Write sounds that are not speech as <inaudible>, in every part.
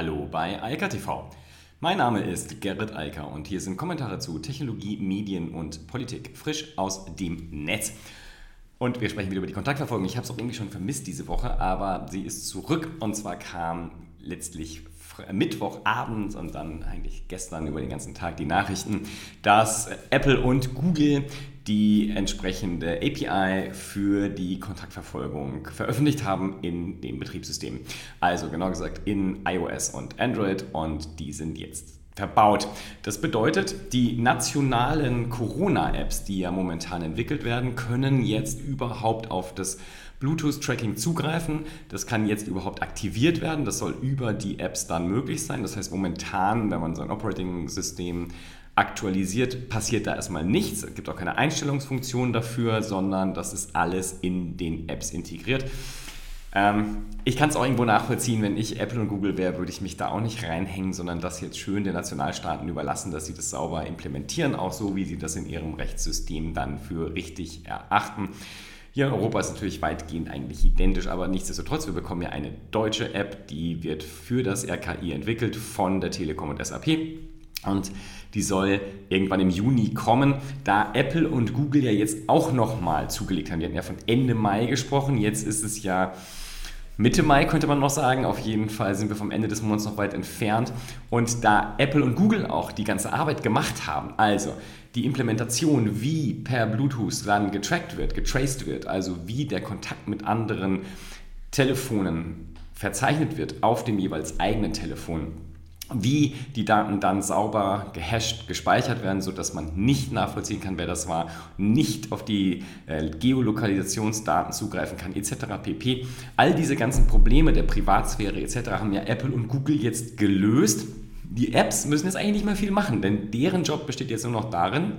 Hallo bei Eika TV. Mein Name ist Gerrit Eiker und hier sind Kommentare zu Technologie, Medien und Politik, frisch aus dem Netz. Und wir sprechen wieder über die Kontaktverfolgung. Ich habe es auch irgendwie schon vermisst diese Woche, aber sie ist zurück und zwar kam letztlich Mittwochabend und dann eigentlich gestern über den ganzen Tag die Nachrichten, dass Apple und Google die entsprechende API für die Kontaktverfolgung veröffentlicht haben in dem Betriebssystem. Also genau gesagt in iOS und Android und die sind jetzt verbaut. Das bedeutet, die nationalen Corona-Apps, die ja momentan entwickelt werden, können jetzt überhaupt auf das Bluetooth-Tracking zugreifen. Das kann jetzt überhaupt aktiviert werden. Das soll über die Apps dann möglich sein. Das heißt, momentan, wenn man sein Operating-System aktualisiert, passiert da erstmal nichts. Es gibt auch keine Einstellungsfunktion dafür, sondern das ist alles in den Apps integriert. Ähm, ich kann es auch irgendwo nachvollziehen, wenn ich Apple und Google wäre, würde ich mich da auch nicht reinhängen, sondern das jetzt schön den Nationalstaaten überlassen, dass sie das sauber implementieren, auch so, wie sie das in ihrem Rechtssystem dann für richtig erachten. Hier in Europa ist natürlich weitgehend eigentlich identisch, aber nichtsdestotrotz, wir bekommen ja eine deutsche App, die wird für das RKI entwickelt von der Telekom und SAP. Und die soll irgendwann im Juni kommen, da Apple und Google ja jetzt auch nochmal zugelegt haben. Die hatten ja von Ende Mai gesprochen, jetzt ist es ja Mitte Mai könnte man noch sagen. Auf jeden Fall sind wir vom Ende des Monats noch weit entfernt. Und da Apple und Google auch die ganze Arbeit gemacht haben, also die Implementation, wie per Bluetooth dann getrackt wird, getraced wird, also wie der Kontakt mit anderen Telefonen verzeichnet wird auf dem jeweils eigenen Telefon, wie die Daten dann sauber gehasht gespeichert werden, sodass man nicht nachvollziehen kann, wer das war, nicht auf die äh, Geolokalisationsdaten zugreifen kann, etc. pp. All diese ganzen Probleme der Privatsphäre etc. haben ja Apple und Google jetzt gelöst. Die Apps müssen jetzt eigentlich nicht mehr viel machen, denn deren Job besteht jetzt nur noch darin,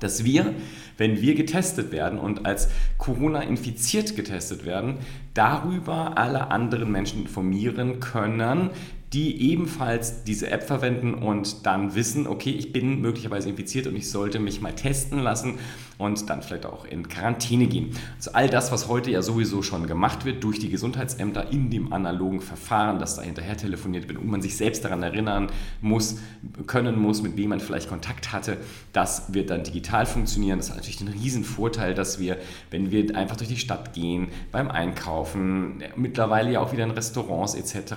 dass wir, wenn wir getestet werden und als Corona infiziert getestet werden, darüber alle anderen Menschen informieren können, die ebenfalls diese App verwenden und dann wissen, okay, ich bin möglicherweise infiziert und ich sollte mich mal testen lassen und dann vielleicht auch in Quarantäne gehen. Also all das, was heute ja sowieso schon gemacht wird durch die Gesundheitsämter in dem analogen Verfahren, dass da hinterher telefoniert wird und man sich selbst daran erinnern muss, können muss, mit wem man vielleicht Kontakt hatte, das wird dann digital funktionieren. Das hat natürlich den riesen Vorteil, dass wir, wenn wir einfach durch die Stadt gehen, beim Einkaufen, mittlerweile ja auch wieder in Restaurants etc.,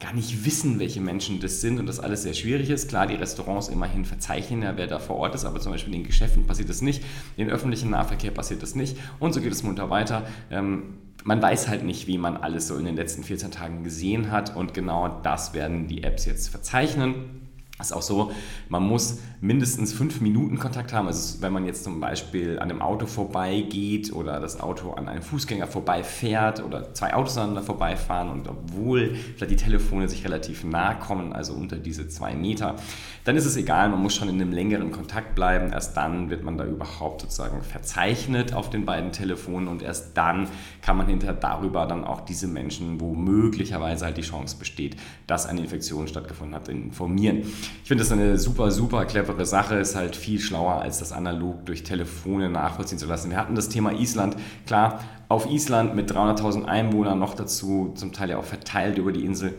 gar nicht wissen, welche Menschen das sind und das alles sehr schwierig ist. Klar, die Restaurants immerhin verzeichnen ja, wer da vor Ort ist, aber zum Beispiel in den Geschäften passiert das nicht. In öffentlichen Nahverkehr passiert das nicht. Und so geht es munter weiter. Ähm, man weiß halt nicht, wie man alles so in den letzten 14 Tagen gesehen hat. Und genau das werden die Apps jetzt verzeichnen. Ist auch so, man muss mindestens fünf Minuten Kontakt haben. Also wenn man jetzt zum Beispiel an einem Auto vorbeigeht oder das Auto an einem Fußgänger vorbeifährt oder zwei Autos aneinander vorbeifahren und obwohl vielleicht die Telefone sich relativ nah kommen, also unter diese zwei Meter, dann ist es egal, man muss schon in einem längeren Kontakt bleiben. Erst dann wird man da überhaupt sozusagen verzeichnet auf den beiden Telefonen und erst dann kann man hinterher darüber dann auch diese Menschen, wo möglicherweise halt die Chance besteht, dass eine Infektion stattgefunden hat, informieren. Ich finde das eine super, super clevere Sache, ist halt viel schlauer, als das analog durch Telefone nachvollziehen zu lassen. Wir hatten das Thema Island, klar, auf Island mit 300.000 Einwohnern noch dazu, zum Teil ja auch verteilt über die Insel.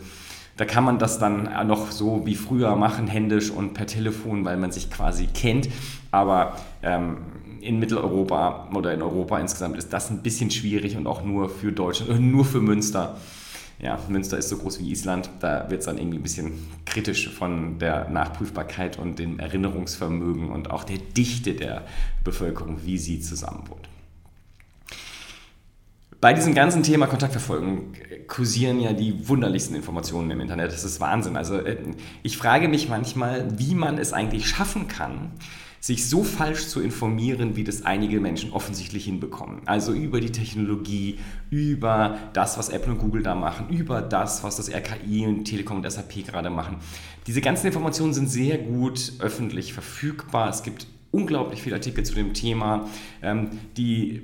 Da kann man das dann noch so wie früher machen, händisch und per Telefon, weil man sich quasi kennt. Aber ähm, in Mitteleuropa oder in Europa insgesamt ist das ein bisschen schwierig und auch nur für Deutschland, nur für Münster ja, Münster ist so groß wie Island, da wird es dann irgendwie ein bisschen kritisch von der Nachprüfbarkeit und dem Erinnerungsvermögen und auch der Dichte der Bevölkerung, wie sie zusammen wohnt. Bei diesem ganzen Thema Kontaktverfolgung kursieren ja die wunderlichsten Informationen im Internet. Das ist Wahnsinn. Also äh, ich frage mich manchmal, wie man es eigentlich schaffen kann, sich so falsch zu informieren, wie das einige Menschen offensichtlich hinbekommen. Also über die Technologie, über das, was Apple und Google da machen, über das, was das RKI und Telekom und SAP gerade machen. Diese ganzen Informationen sind sehr gut öffentlich verfügbar. Es gibt unglaublich viele Artikel zu dem Thema, ähm, die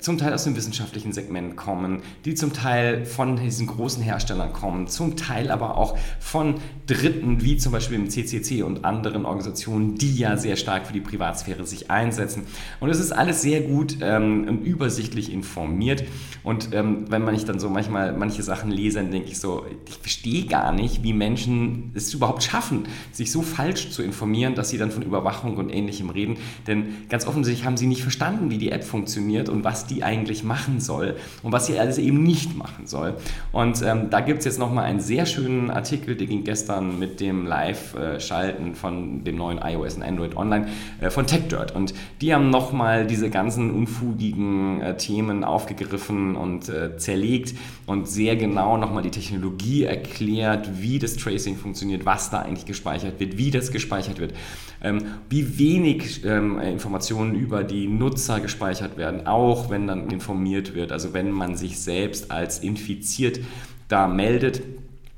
zum Teil aus dem wissenschaftlichen Segment kommen, die zum Teil von diesen großen Herstellern kommen, zum Teil aber auch von Dritten, wie zum Beispiel dem CCC und anderen Organisationen, die ja sehr stark für die Privatsphäre sich einsetzen. Und es ist alles sehr gut ähm, und übersichtlich informiert. Und ähm, wenn man ich dann so manchmal manche Sachen lese, dann denke ich so, ich verstehe gar nicht, wie Menschen es überhaupt schaffen, sich so falsch zu informieren, dass sie dann von Überwachung und Ähnlichem reden. Denn ganz offensichtlich haben sie nicht verstanden, wie die App funktioniert und was die eigentlich machen soll und was sie alles eben nicht machen soll. Und ähm, da gibt es jetzt nochmal einen sehr schönen Artikel, der ging gestern mit dem Live-Schalten von dem neuen iOS und Android Online äh, von TechDirt. Und die haben nochmal diese ganzen unfugigen äh, Themen aufgegriffen und äh, zerlegt und sehr genau nochmal die Technologie erklärt, wie das Tracing funktioniert, was da eigentlich gespeichert wird, wie das gespeichert wird, ähm, wie wenig ähm, Informationen über die Nutzer gespeichert werden, auch wenn dann informiert wird, also wenn man sich selbst als infiziert da meldet.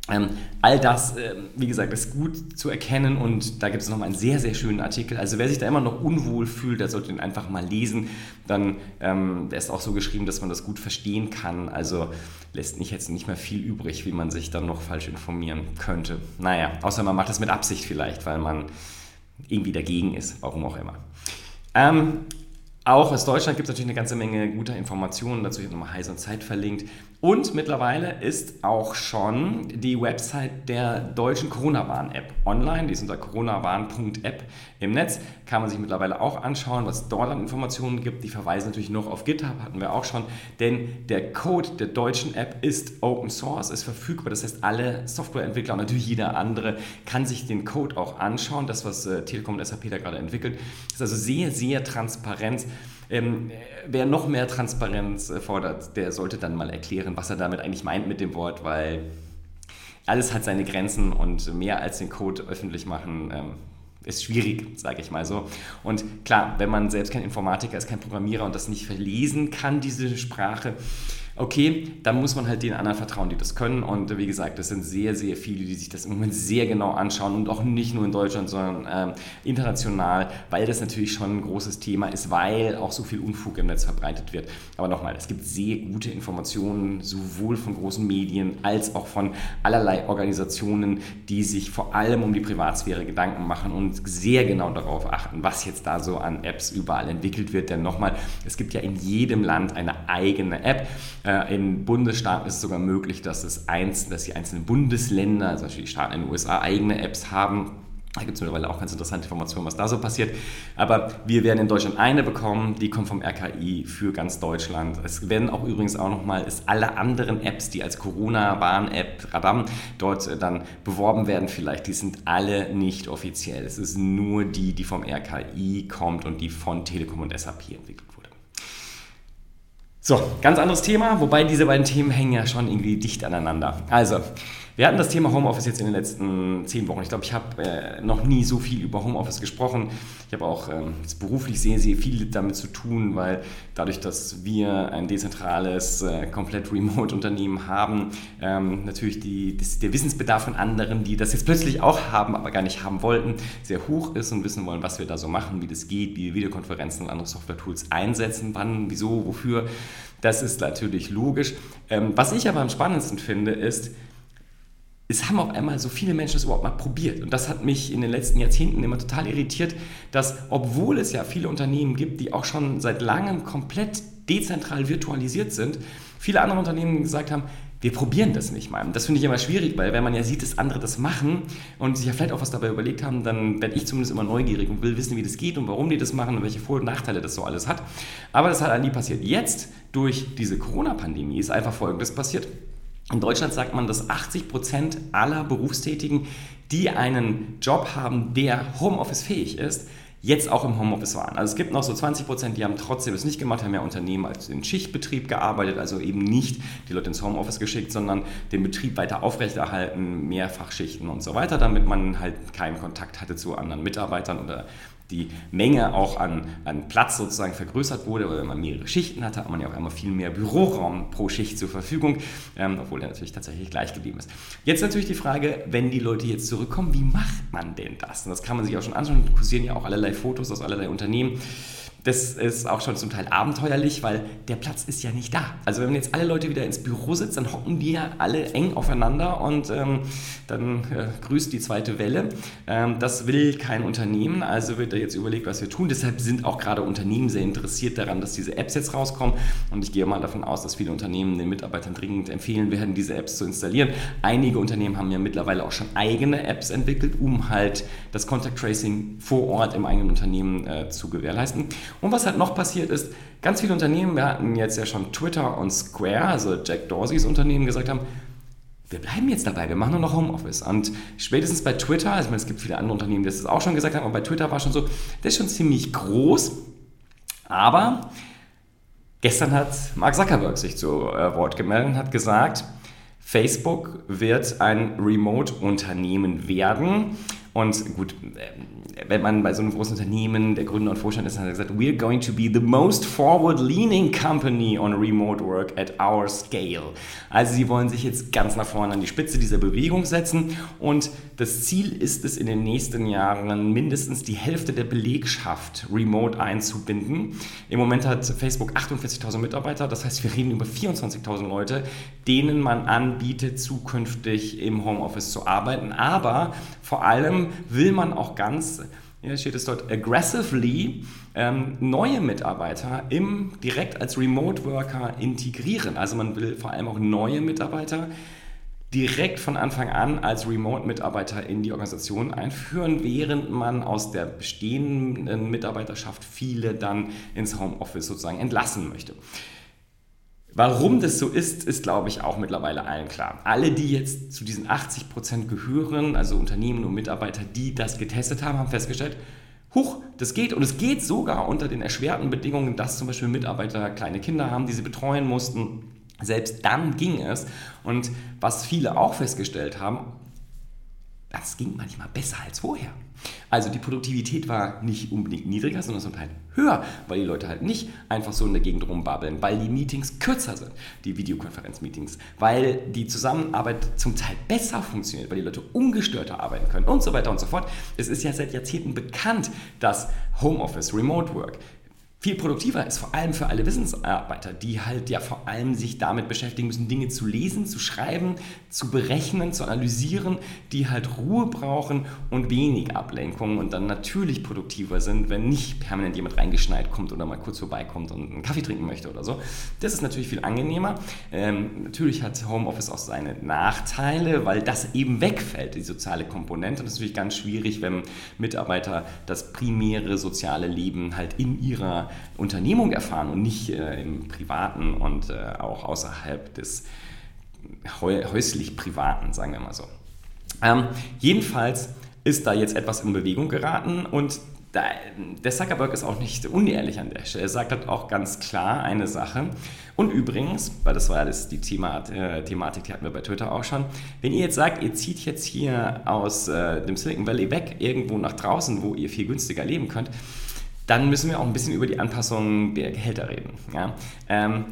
Ähm, all das, äh, wie gesagt, ist gut zu erkennen und da gibt es nochmal einen sehr, sehr schönen Artikel. Also wer sich da immer noch unwohl fühlt, der sollte ihn einfach mal lesen. Dann, ähm, ist auch so geschrieben, dass man das gut verstehen kann. Also lässt nicht jetzt nicht mehr viel übrig, wie man sich dann noch falsch informieren könnte. Naja, außer man macht das mit Absicht vielleicht, weil man irgendwie dagegen ist, warum auch immer. Ähm, auch aus Deutschland gibt es natürlich eine ganze Menge guter Informationen. Dazu habe ich nochmal Heiß und Zeit verlinkt. Und mittlerweile ist auch schon die Website der deutschen Corona-Warn-App online. Die ist unter coronawarn.app im Netz. Kann man sich mittlerweile auch anschauen, was dort an Informationen gibt. Die verweisen natürlich noch auf GitHub, hatten wir auch schon. Denn der Code der deutschen App ist Open Source, ist verfügbar. Das heißt, alle Softwareentwickler und natürlich jeder andere kann sich den Code auch anschauen. Das, was äh, Telekom und SAP da gerade entwickelt, ist also sehr, sehr transparent. Ähm, wer noch mehr Transparenz äh, fordert, der sollte dann mal erklären, was er damit eigentlich meint mit dem Wort, weil alles hat seine Grenzen und mehr als den Code öffentlich machen ähm, ist schwierig, sage ich mal so. Und klar, wenn man selbst kein Informatiker ist, kein Programmierer und das nicht verlesen kann, diese Sprache, okay, dann muss man halt den anderen vertrauen, die das können. Und wie gesagt, das sind sehr, sehr viele, die sich das im Moment sehr genau anschauen und auch nicht nur in Deutschland, sondern ähm, international, weil das natürlich schon ein großes Thema ist, weil auch so viel Unfug im Netz verbreitet wird. Aber nochmal, es gibt sehr gute Informationen, sowohl von großen Medien als auch von allerlei Organisationen, die sich vor allem um die Privatsphäre Gedanken machen und sehr genau darauf achten, was jetzt da so an Apps überall entwickelt wird. Denn nochmal, es gibt ja in jedem Land eine eigene App. Äh, in Bundesstaaten ist es sogar möglich, dass, es eins, dass die einzelnen Bundesländer, also die Staaten in den USA, eigene Apps haben. Da gibt es mittlerweile auch ganz interessante Informationen, was da so passiert. Aber wir werden in Deutschland eine bekommen, die kommt vom RKI für ganz Deutschland. Es werden auch übrigens auch nochmal alle anderen Apps, die als Corona-Warn-App Radam dort äh, dann beworben werden, vielleicht, die sind alle nicht offiziell. Es ist nur die, die vom RKI kommt und die von Telekom und SAP entwickelt. So, ganz anderes Thema, wobei diese beiden Themen hängen ja schon irgendwie dicht aneinander. Also, wir hatten das Thema Homeoffice jetzt in den letzten zehn Wochen. Ich glaube, ich habe äh, noch nie so viel über Homeoffice gesprochen. Ich habe auch ähm, beruflich sehr, sehr viel damit zu tun, weil dadurch, dass wir ein dezentrales, äh, komplett Remote-Unternehmen haben, ähm, natürlich die, das, der Wissensbedarf von anderen, die das jetzt plötzlich auch haben, aber gar nicht haben wollten, sehr hoch ist und wissen wollen, was wir da so machen, wie das geht, wie wir Videokonferenzen und andere Software-Tools einsetzen, wann, wieso, wofür. Das ist natürlich logisch. Ähm, was ich aber am spannendsten finde, ist, es haben auf einmal so viele Menschen das überhaupt mal probiert. Und das hat mich in den letzten Jahrzehnten immer total irritiert, dass obwohl es ja viele Unternehmen gibt, die auch schon seit langem komplett dezentral virtualisiert sind, viele andere Unternehmen gesagt haben, wir probieren das nicht mal. Das finde ich immer schwierig, weil wenn man ja sieht, dass andere das machen und sich ja vielleicht auch was dabei überlegt haben, dann werde ich zumindest immer neugierig und will wissen, wie das geht und warum die das machen und welche Vor- und Nachteile das so alles hat. Aber das hat nie passiert. Jetzt, durch diese Corona-Pandemie, ist einfach Folgendes passiert. In Deutschland sagt man, dass 80 Prozent aller Berufstätigen, die einen Job haben, der Homeoffice fähig ist, jetzt auch im Homeoffice waren. Also es gibt noch so 20 Prozent, die haben trotzdem es nicht gemacht, haben ja Unternehmen als in Schichtbetrieb gearbeitet, also eben nicht die Leute ins Homeoffice geschickt, sondern den Betrieb weiter aufrechterhalten, Mehrfachschichten und so weiter, damit man halt keinen Kontakt hatte zu anderen Mitarbeitern oder die Menge auch an, an Platz sozusagen vergrößert wurde, weil wenn man mehrere Schichten hatte, hat man ja auch einmal viel mehr Büroraum pro Schicht zur Verfügung, ähm, obwohl der natürlich tatsächlich gleich geblieben ist. Jetzt natürlich die Frage, wenn die Leute jetzt zurückkommen, wie macht man denn das? Und das kann man sich auch schon anschauen, kursieren ja auch allerlei Fotos aus allerlei Unternehmen. Das ist auch schon zum Teil abenteuerlich, weil der Platz ist ja nicht da. Also wenn jetzt alle Leute wieder ins Büro sitzen, dann hocken wir alle eng aufeinander und ähm, dann äh, grüßt die zweite Welle. Ähm, das will kein Unternehmen, also wird da jetzt überlegt, was wir tun. Deshalb sind auch gerade Unternehmen sehr interessiert daran, dass diese Apps jetzt rauskommen. Und ich gehe mal davon aus, dass viele Unternehmen den Mitarbeitern dringend empfehlen werden, diese Apps zu installieren. Einige Unternehmen haben ja mittlerweile auch schon eigene Apps entwickelt, um halt das Contact Tracing vor Ort im eigenen Unternehmen äh, zu gewährleisten. Und was halt noch passiert ist, ganz viele Unternehmen, wir hatten jetzt ja schon Twitter und Square, also Jack Dorseys Unternehmen, gesagt haben, wir bleiben jetzt dabei, wir machen nur noch Homeoffice. Und spätestens bei Twitter, also ich meine, es gibt viele andere Unternehmen, die das auch schon gesagt haben, aber bei Twitter war schon so, das ist schon ziemlich groß. Aber gestern hat Mark Zuckerberg sich zu äh, Wort gemeldet und hat gesagt, Facebook wird ein Remote-Unternehmen werden. Und gut, wenn man bei so einem großen Unternehmen der Gründer und Vorstand ist, hat er gesagt, we're going to be the most forward-leaning company on remote work at our scale. Also sie wollen sich jetzt ganz nach vorne an die Spitze dieser Bewegung setzen und das Ziel ist es, in den nächsten Jahren mindestens die Hälfte der Belegschaft remote einzubinden. Im Moment hat Facebook 48.000 Mitarbeiter, das heißt, wir reden über 24.000 Leute, denen man anbietet, zukünftig im Homeoffice zu arbeiten. Aber vor allem will man auch ganz hier steht es dort, aggressively ähm, neue Mitarbeiter im, direkt als Remote Worker integrieren. Also man will vor allem auch neue Mitarbeiter direkt von Anfang an als Remote-Mitarbeiter in die Organisation einführen, während man aus der bestehenden Mitarbeiterschaft viele dann ins Homeoffice sozusagen entlassen möchte. Warum das so ist, ist, glaube ich, auch mittlerweile allen klar. Alle, die jetzt zu diesen 80 Prozent gehören, also Unternehmen und Mitarbeiter, die das getestet haben, haben festgestellt, Huch, das geht und es geht sogar unter den erschwerten Bedingungen, dass zum Beispiel Mitarbeiter kleine Kinder haben, die sie betreuen mussten selbst dann ging es. Und was viele auch festgestellt haben, das ging manchmal besser als vorher. Also die Produktivität war nicht unbedingt niedriger, sondern zum Teil höher, weil die Leute halt nicht einfach so in der Gegend rumbabbeln, weil die Meetings kürzer sind, die Videokonferenzmeetings, weil die Zusammenarbeit zum Teil besser funktioniert, weil die Leute ungestörter arbeiten können und so weiter und so fort. Es ist ja seit Jahrzehnten bekannt, dass Homeoffice, Remote Work viel produktiver ist, vor allem für alle Wissensarbeiter, die halt ja vor allem sich damit beschäftigen müssen, Dinge zu lesen, zu schreiben, zu berechnen, zu analysieren, die halt Ruhe brauchen und wenig Ablenkung und dann natürlich produktiver sind, wenn nicht permanent jemand reingeschneit kommt oder mal kurz vorbeikommt und einen Kaffee trinken möchte oder so. Das ist natürlich viel angenehmer. Ähm, natürlich hat Homeoffice auch seine Nachteile, weil das eben wegfällt, die soziale Komponente. Und das ist natürlich ganz schwierig, wenn Mitarbeiter das primäre soziale Leben halt in ihrer Unternehmung erfahren und nicht äh, im Privaten und äh, auch außerhalb des häuslich Privaten, sagen wir mal so. Ähm, jedenfalls ist da jetzt etwas in Bewegung geraten und da, der Zuckerberg ist auch nicht unehrlich an der Stelle. Er sagt halt auch ganz klar eine Sache. Und übrigens, weil das war ja das, die Thema, äh, Thematik, die hatten wir bei Twitter auch schon, wenn ihr jetzt sagt, ihr zieht jetzt hier aus äh, dem Silicon Valley weg, irgendwo nach draußen, wo ihr viel günstiger leben könnt, dann müssen wir auch ein bisschen über die Anpassung der Gehälter reden. Ja? Ähm,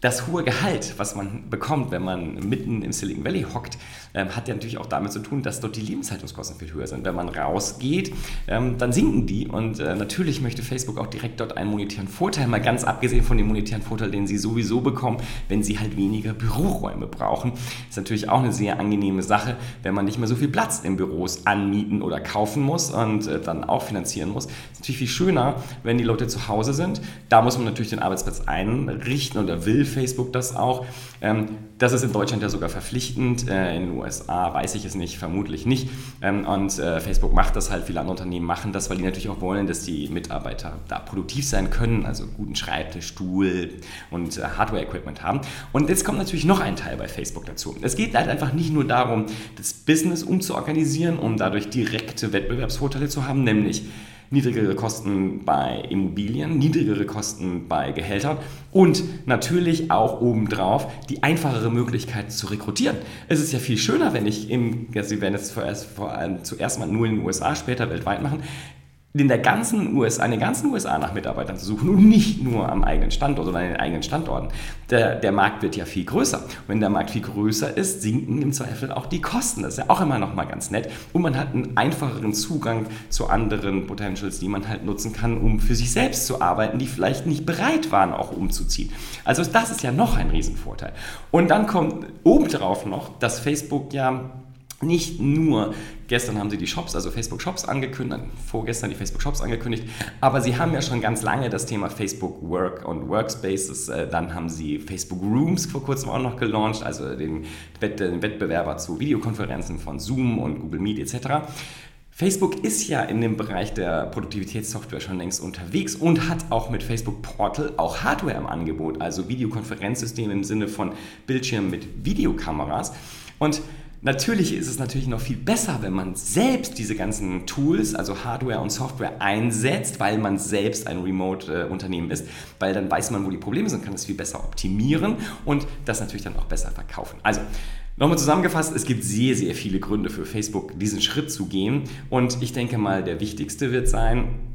das hohe Gehalt, was man bekommt, wenn man mitten im Silicon Valley hockt, ähm, hat ja natürlich auch damit zu tun, dass dort die Lebenshaltungskosten viel höher sind. Wenn man rausgeht, ähm, dann sinken die und äh, natürlich möchte Facebook auch direkt dort einen monetären Vorteil, mal ganz abgesehen von dem monetären Vorteil, den sie sowieso bekommen, wenn sie halt weniger Büroräume brauchen. Ist natürlich auch eine sehr angenehme Sache, wenn man nicht mehr so viel Platz in Büros anmieten oder kaufen muss und äh, dann auch finanzieren muss. Ist natürlich viel schöner, wenn die Leute zu Hause sind. Da muss man natürlich den Arbeitsplatz einrichten oder will Facebook das auch. Ähm, das ist in Deutschland ja sogar verpflichtend. Äh, in den USA weiß ich es nicht, vermutlich nicht. Ähm, und äh, Facebook macht das halt, viele andere Unternehmen machen das, weil die natürlich auch wollen, dass die Mitarbeiter da produktiv sein können, also guten Schreibtisch, Stuhl und äh, Hardware-Equipment haben. Und jetzt kommt natürlich noch ein Teil bei Facebook dazu. Es geht halt einfach nicht nur darum, das Business umzuorganisieren, um dadurch direkte Wettbewerbsvorteile zu haben, nämlich niedrigere Kosten bei Immobilien, niedrigere Kosten bei Gehältern und natürlich auch obendrauf die einfachere Möglichkeit zu rekrutieren. Es ist ja viel schöner, wenn ich im, Sie werden es vor allem zuerst mal nur in den USA, später weltweit machen, in der ganzen USA, an den ganzen USA nach Mitarbeitern zu suchen und nicht nur am eigenen Standort oder an den eigenen Standorten. Der, der Markt wird ja viel größer. Und wenn der Markt viel größer ist, sinken im Zweifel auch die Kosten. Das ist ja auch immer noch mal ganz nett. Und man hat einen einfacheren Zugang zu anderen Potentials, die man halt nutzen kann, um für sich selbst zu arbeiten, die vielleicht nicht bereit waren, auch umzuziehen. Also das ist ja noch ein Riesenvorteil. Und dann kommt obendrauf noch, dass Facebook ja nicht nur, gestern haben sie die Shops, also Facebook Shops angekündigt, vorgestern die Facebook Shops angekündigt, aber sie haben ja schon ganz lange das Thema Facebook Work und Workspaces, äh, dann haben sie Facebook Rooms vor kurzem auch noch gelauncht, also den Wettbewerber zu Videokonferenzen von Zoom und Google Meet etc. Facebook ist ja in dem Bereich der Produktivitätssoftware schon längst unterwegs und hat auch mit Facebook Portal auch Hardware im Angebot, also Videokonferenzsysteme im Sinne von Bildschirmen mit Videokameras. Und Natürlich ist es natürlich noch viel besser, wenn man selbst diese ganzen Tools, also Hardware und Software einsetzt, weil man selbst ein Remote-Unternehmen ist, weil dann weiß man, wo die Probleme sind, kann es viel besser optimieren und das natürlich dann auch besser verkaufen. Also, Nochmal zusammengefasst, es gibt sehr, sehr viele Gründe für Facebook, diesen Schritt zu gehen. Und ich denke mal, der wichtigste wird sein,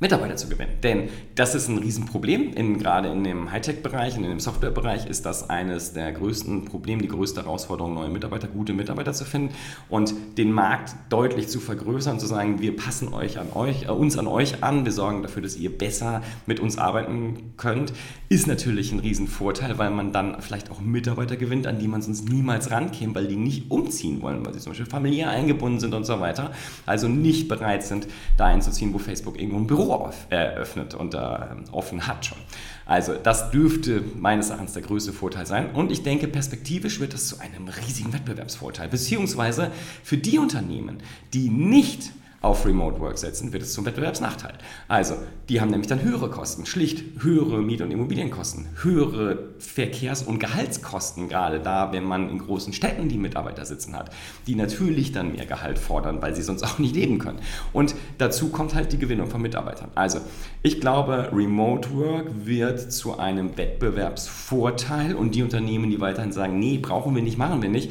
Mitarbeiter zu gewinnen. Denn das ist ein Riesenproblem. In, gerade in dem Hightech-Bereich, in dem Software-Bereich ist das eines der größten Probleme, die größte Herausforderung, neue Mitarbeiter, gute Mitarbeiter zu finden und den Markt deutlich zu vergrößern, zu sagen, wir passen euch an euch, äh, uns an euch an, wir sorgen dafür, dass ihr besser mit uns arbeiten könnt, ist natürlich ein Riesenvorteil, weil man dann vielleicht auch Mitarbeiter gewinnt, an die man sonst niemals rankäme, weil die nicht umziehen wollen, weil sie zum Beispiel familiär eingebunden sind und so weiter, also nicht bereit sind, da einzuziehen, wo Facebook irgendwo ein Büro eröffnet und da ähm, offen hat schon. Also das dürfte meines Erachtens der größte Vorteil sein. Und ich denke, perspektivisch wird das zu einem riesigen Wettbewerbsvorteil. Beziehungsweise für die Unternehmen, die nicht auf Remote Work setzen, wird es zum Wettbewerbsnachteil. Also, die haben nämlich dann höhere Kosten, schlicht höhere Miet- und Immobilienkosten, höhere Verkehrs- und Gehaltskosten, gerade da, wenn man in großen Städten die Mitarbeiter sitzen hat, die natürlich dann mehr Gehalt fordern, weil sie sonst auch nicht leben können. Und dazu kommt halt die Gewinnung von Mitarbeitern. Also, ich glaube, Remote Work wird zu einem Wettbewerbsvorteil und die Unternehmen, die weiterhin sagen, nee, brauchen wir nicht, machen wir nicht,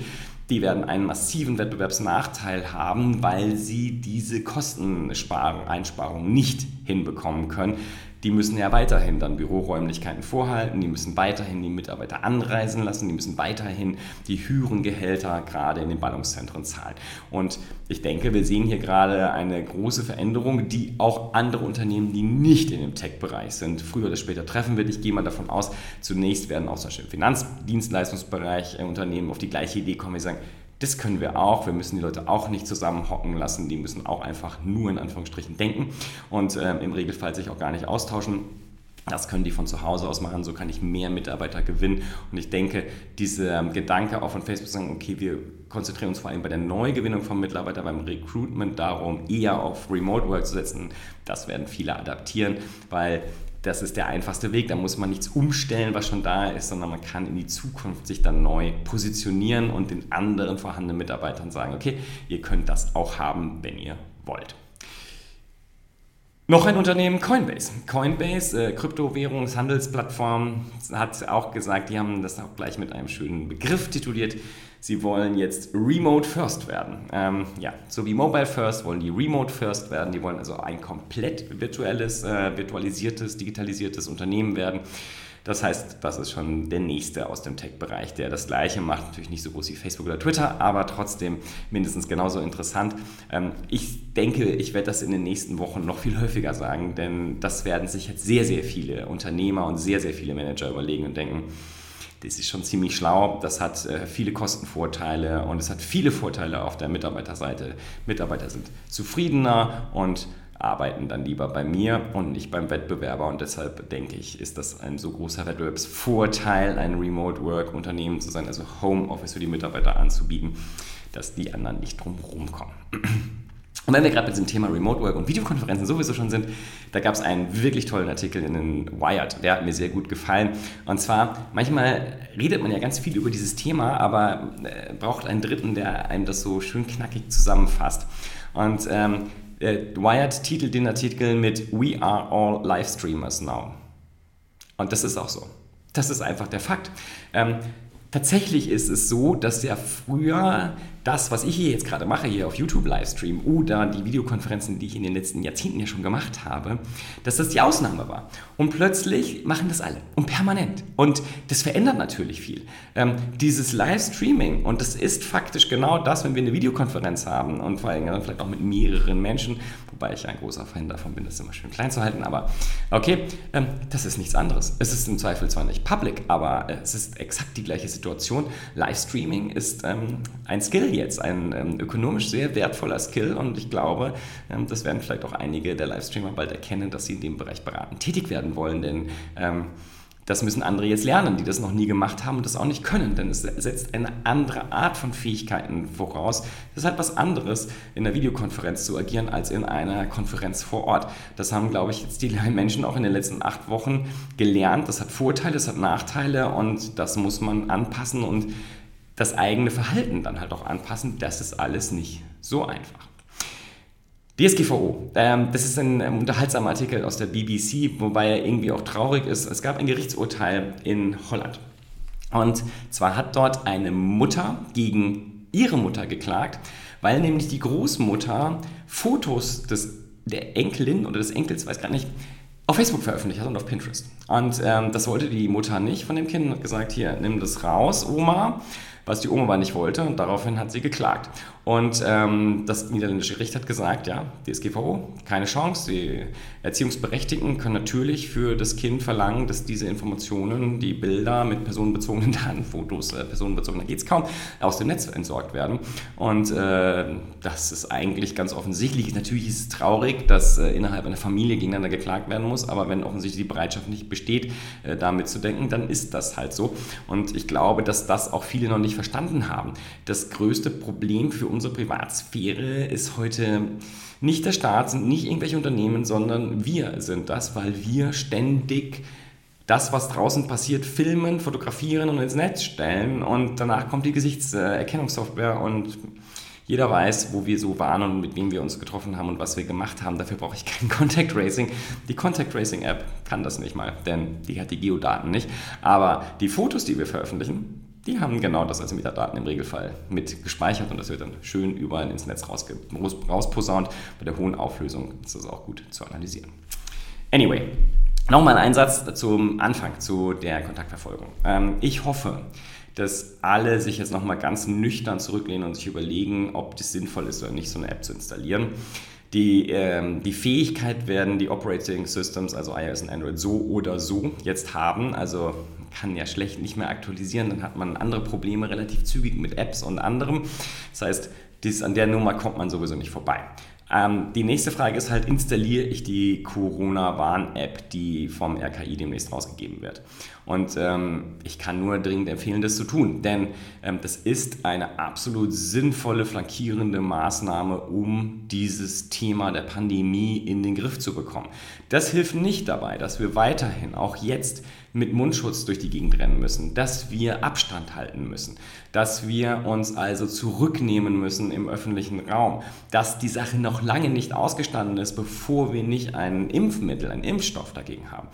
die werden einen massiven Wettbewerbsnachteil haben, weil sie diese Kosteneinsparung nicht hinbekommen können die müssen ja weiterhin dann Büroräumlichkeiten vorhalten, die müssen weiterhin die Mitarbeiter anreisen lassen, die müssen weiterhin die höheren Gehälter gerade in den Ballungszentren zahlen. Und ich denke, wir sehen hier gerade eine große Veränderung, die auch andere Unternehmen, die nicht in dem Tech-Bereich sind, früher oder später treffen wird. Ich gehe mal davon aus, zunächst werden auch zum Finanzdienstleistungsbereich Unternehmen auf die gleiche Idee kommen, die sagen, das können wir auch. Wir müssen die Leute auch nicht zusammenhocken lassen. Die müssen auch einfach nur in Anführungsstrichen denken und äh, im Regelfall sich auch gar nicht austauschen. Das können die von zu Hause aus machen, so kann ich mehr Mitarbeiter gewinnen. Und ich denke, dieser ähm, Gedanke auch von Facebook zu sagen, okay, wir konzentrieren uns vor allem bei der Neugewinnung von Mitarbeitern, beim Recruitment darum, eher auf Remote Work zu setzen, das werden viele adaptieren, weil das ist der einfachste Weg. Da muss man nichts umstellen, was schon da ist, sondern man kann in die Zukunft sich dann neu positionieren und den anderen vorhandenen Mitarbeitern sagen, okay, ihr könnt das auch haben, wenn ihr wollt. Noch ein Unternehmen, Coinbase. Coinbase, äh, Kryptowährungshandelsplattform, hat auch gesagt, die haben das auch gleich mit einem schönen Begriff tituliert. Sie wollen jetzt Remote First werden. Ähm, ja, so wie Mobile First wollen die Remote First werden. Die wollen also ein komplett virtuelles, äh, virtualisiertes, digitalisiertes Unternehmen werden. Das heißt, das ist schon der nächste aus dem Tech-Bereich, der das gleiche macht. Natürlich nicht so groß wie Facebook oder Twitter, aber trotzdem mindestens genauso interessant. Ähm, ich denke, ich werde das in den nächsten Wochen noch viel häufiger sagen, denn das werden sich jetzt sehr, sehr viele Unternehmer und sehr, sehr viele Manager überlegen und denken, das ist schon ziemlich schlau. Das hat äh, viele Kostenvorteile und es hat viele Vorteile auf der Mitarbeiterseite. Mitarbeiter sind zufriedener und arbeiten dann lieber bei mir und nicht beim Wettbewerber. Und deshalb denke ich, ist das ein so großer Wettbewerbsvorteil, ein Remote Work Unternehmen zu sein, also Homeoffice für die Mitarbeiter anzubieten, dass die anderen nicht drum kommen. Und wenn wir gerade bei diesem Thema Remote Work und Videokonferenzen sowieso schon sind, da gab es einen wirklich tollen Artikel in den Wired, der hat mir sehr gut gefallen. Und zwar, manchmal redet man ja ganz viel über dieses Thema, aber äh, braucht einen Dritten, der einem das so schön knackig zusammenfasst. Und ähm, Wired titelt den Artikel mit We are all Livestreamers now. Und das ist auch so. Das ist einfach der Fakt. Ähm, tatsächlich ist es so, dass ja früher das, was ich hier jetzt gerade mache, hier auf YouTube Livestream oder die Videokonferenzen, die ich in den letzten Jahrzehnten ja schon gemacht habe, dass das die Ausnahme war. Und plötzlich machen das alle und permanent. Und das verändert natürlich viel. Ähm, dieses Livestreaming, und das ist faktisch genau das, wenn wir eine Videokonferenz haben und vor allem vielleicht auch mit mehreren Menschen, wobei ich ein großer Fan davon bin, das immer schön klein zu halten, aber okay, ähm, das ist nichts anderes. Es ist im Zweifel zwar nicht public, aber es ist exakt die gleiche Situation. Livestreaming ist ähm, ein Skill jetzt, ein ähm, ökonomisch sehr wertvoller Skill und ich glaube, ähm, das werden vielleicht auch einige der Livestreamer bald erkennen, dass sie in dem Bereich beraten tätig werden wollen, denn ähm, das müssen andere jetzt lernen, die das noch nie gemacht haben und das auch nicht können, denn es setzt eine andere Art von Fähigkeiten voraus. Es ist halt was anderes, in einer Videokonferenz zu agieren, als in einer Konferenz vor Ort. Das haben, glaube ich, jetzt die <laughs> Menschen auch in den letzten acht Wochen gelernt. Das hat Vorteile, das hat Nachteile und das muss man anpassen und das eigene Verhalten dann halt auch anpassen. Das ist alles nicht so einfach. DSGVO, ähm, das ist ein unterhaltsamer Artikel aus der BBC, wobei er irgendwie auch traurig ist. Es gab ein Gerichtsurteil in Holland. Und zwar hat dort eine Mutter gegen ihre Mutter geklagt, weil nämlich die Großmutter Fotos des, der Enkelin oder des Enkels, weiß gar nicht, auf Facebook veröffentlicht hat und auf Pinterest. Und ähm, das wollte die Mutter nicht von dem Kind und hat gesagt, hier, nimm das raus, Oma was die Oma aber nicht wollte und daraufhin hat sie geklagt. Und ähm, das niederländische Gericht hat gesagt, ja, DSGVO, keine Chance. Die Erziehungsberechtigten können natürlich für das Kind verlangen, dass diese Informationen, die Bilder mit personenbezogenen <laughs> Daten, Fotos, äh, da geht es kaum, aus dem Netz entsorgt werden. Und äh, das ist eigentlich ganz offensichtlich. Natürlich ist es traurig, dass äh, innerhalb einer Familie gegeneinander geklagt werden muss, aber wenn offensichtlich die Bereitschaft nicht besteht, äh, damit zu denken, dann ist das halt so. Und ich glaube, dass das auch viele noch nicht verstanden haben. Das größte Problem für unsere Privatsphäre ist heute nicht der Staat, sind nicht irgendwelche Unternehmen, sondern wir sind das, weil wir ständig das, was draußen passiert, filmen, fotografieren und ins Netz stellen und danach kommt die Gesichtserkennungssoftware und jeder weiß, wo wir so waren und mit wem wir uns getroffen haben und was wir gemacht haben. Dafür brauche ich kein <laughs> Contact Tracing. Die Contact Tracing App kann das nicht mal, denn die hat die Geodaten nicht. Aber die Fotos, die wir veröffentlichen, die haben genau das als Metadaten im Regelfall mit gespeichert und das wird dann schön überall ins Netz rausposaunt. Bei der hohen Auflösung ist das auch gut zu analysieren. Anyway, nochmal ein Einsatz zum Anfang, zu der Kontaktverfolgung. Ähm, ich hoffe, dass alle sich jetzt nochmal ganz nüchtern zurücklehnen und sich überlegen, ob das sinnvoll ist oder nicht, so eine App zu installieren. Die, ähm, die Fähigkeit werden die Operating Systems, also iOS und Android, so oder so jetzt haben. Also kann ja schlecht nicht mehr aktualisieren, dann hat man andere Probleme relativ zügig mit Apps und anderem. Das heißt, dies, an der Nummer kommt man sowieso nicht vorbei. Ähm, die nächste Frage ist halt, installiere ich die Corona-Warn-App, die vom RKI demnächst rausgegeben wird? Und ähm, ich kann nur dringend empfehlen, das zu tun, denn ähm, das ist eine absolut sinnvolle, flankierende Maßnahme, um dieses Thema der Pandemie in den Griff zu bekommen. Das hilft nicht dabei, dass wir weiterhin, auch jetzt, mit Mundschutz durch die Gegend rennen müssen, dass wir Abstand halten müssen, dass wir uns also zurücknehmen müssen im öffentlichen Raum, dass die Sache noch lange nicht ausgestanden ist, bevor wir nicht ein Impfmittel, einen Impfstoff dagegen haben.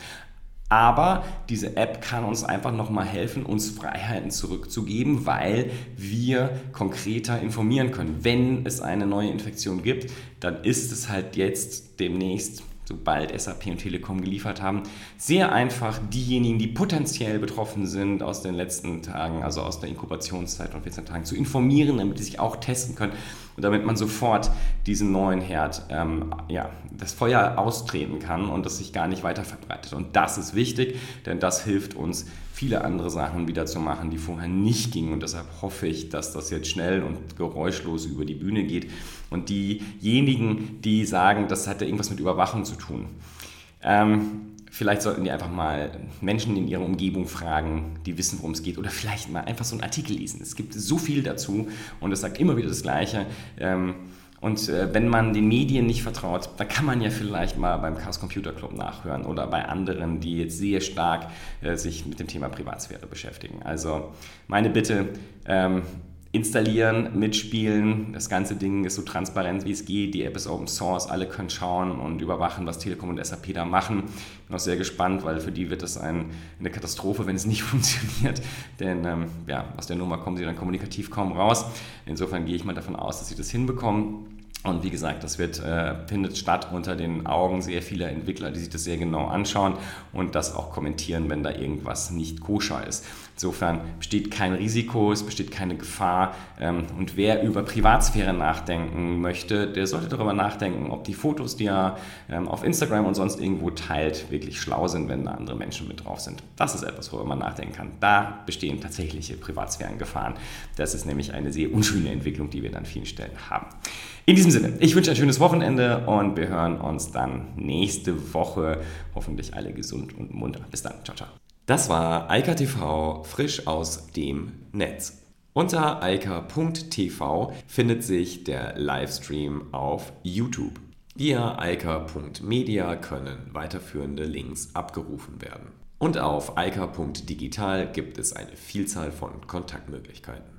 Aber diese App kann uns einfach nochmal helfen, uns Freiheiten zurückzugeben, weil wir konkreter informieren können. Wenn es eine neue Infektion gibt, dann ist es halt jetzt demnächst sobald SAP und Telekom geliefert haben, sehr einfach diejenigen, die potenziell betroffen sind aus den letzten Tagen, also aus der Inkubationszeit von 14 Tagen, zu informieren, damit die sich auch testen können und damit man sofort diesen neuen Herd, ähm, ja, das Feuer austreten kann und das sich gar nicht weiter verbreitet. Und das ist wichtig, denn das hilft uns, viele andere Sachen wieder zu machen, die vorher nicht gingen. Und deshalb hoffe ich, dass das jetzt schnell und geräuschlos über die Bühne geht. Und diejenigen, die sagen, das hat ja irgendwas mit Überwachung zu tun, ähm, Vielleicht sollten die einfach mal Menschen in ihrer Umgebung fragen, die wissen, worum es geht. Oder vielleicht mal einfach so einen Artikel lesen. Es gibt so viel dazu und es sagt immer wieder das Gleiche. Ähm, und äh, wenn man den Medien nicht vertraut, dann kann man ja vielleicht mal beim Chaos Computer Club nachhören oder bei anderen, die jetzt sehr stark äh, sich mit dem Thema Privatsphäre beschäftigen. Also meine Bitte, ähm, installieren, mitspielen. Das ganze Ding ist so transparent, wie es geht. Die App ist Open Source, alle können schauen und überwachen, was Telekom und SAP da machen. Bin auch sehr gespannt, weil für die wird das ein, eine Katastrophe, wenn es nicht <laughs> funktioniert. Denn ähm, ja, aus der Nummer kommen sie dann kommunikativ kaum raus. Insofern gehe ich mal davon aus, dass sie das hinbekommen. Und wie gesagt, das wird, äh, findet statt unter den Augen sehr vieler Entwickler, die sich das sehr genau anschauen und das auch kommentieren, wenn da irgendwas nicht koscher ist. Insofern besteht kein Risiko, es besteht keine Gefahr. Ähm, und wer über Privatsphäre nachdenken möchte, der sollte darüber nachdenken, ob die Fotos, die er ähm, auf Instagram und sonst irgendwo teilt, wirklich schlau sind, wenn da andere Menschen mit drauf sind. Das ist etwas, worüber man nachdenken kann. Da bestehen tatsächliche Privatsphärengefahren. Das ist nämlich eine sehr unschöne Entwicklung, die wir an vielen Stellen haben. In diesem Sinne, ich wünsche ein schönes Wochenende und wir hören uns dann nächste Woche. Hoffentlich alle gesund und munter. Bis dann. Ciao, ciao. Das war Eika TV frisch aus dem Netz. Unter eika.tv findet sich der Livestream auf YouTube. Via eika.media können weiterführende Links abgerufen werden. Und auf eika.digital gibt es eine Vielzahl von Kontaktmöglichkeiten.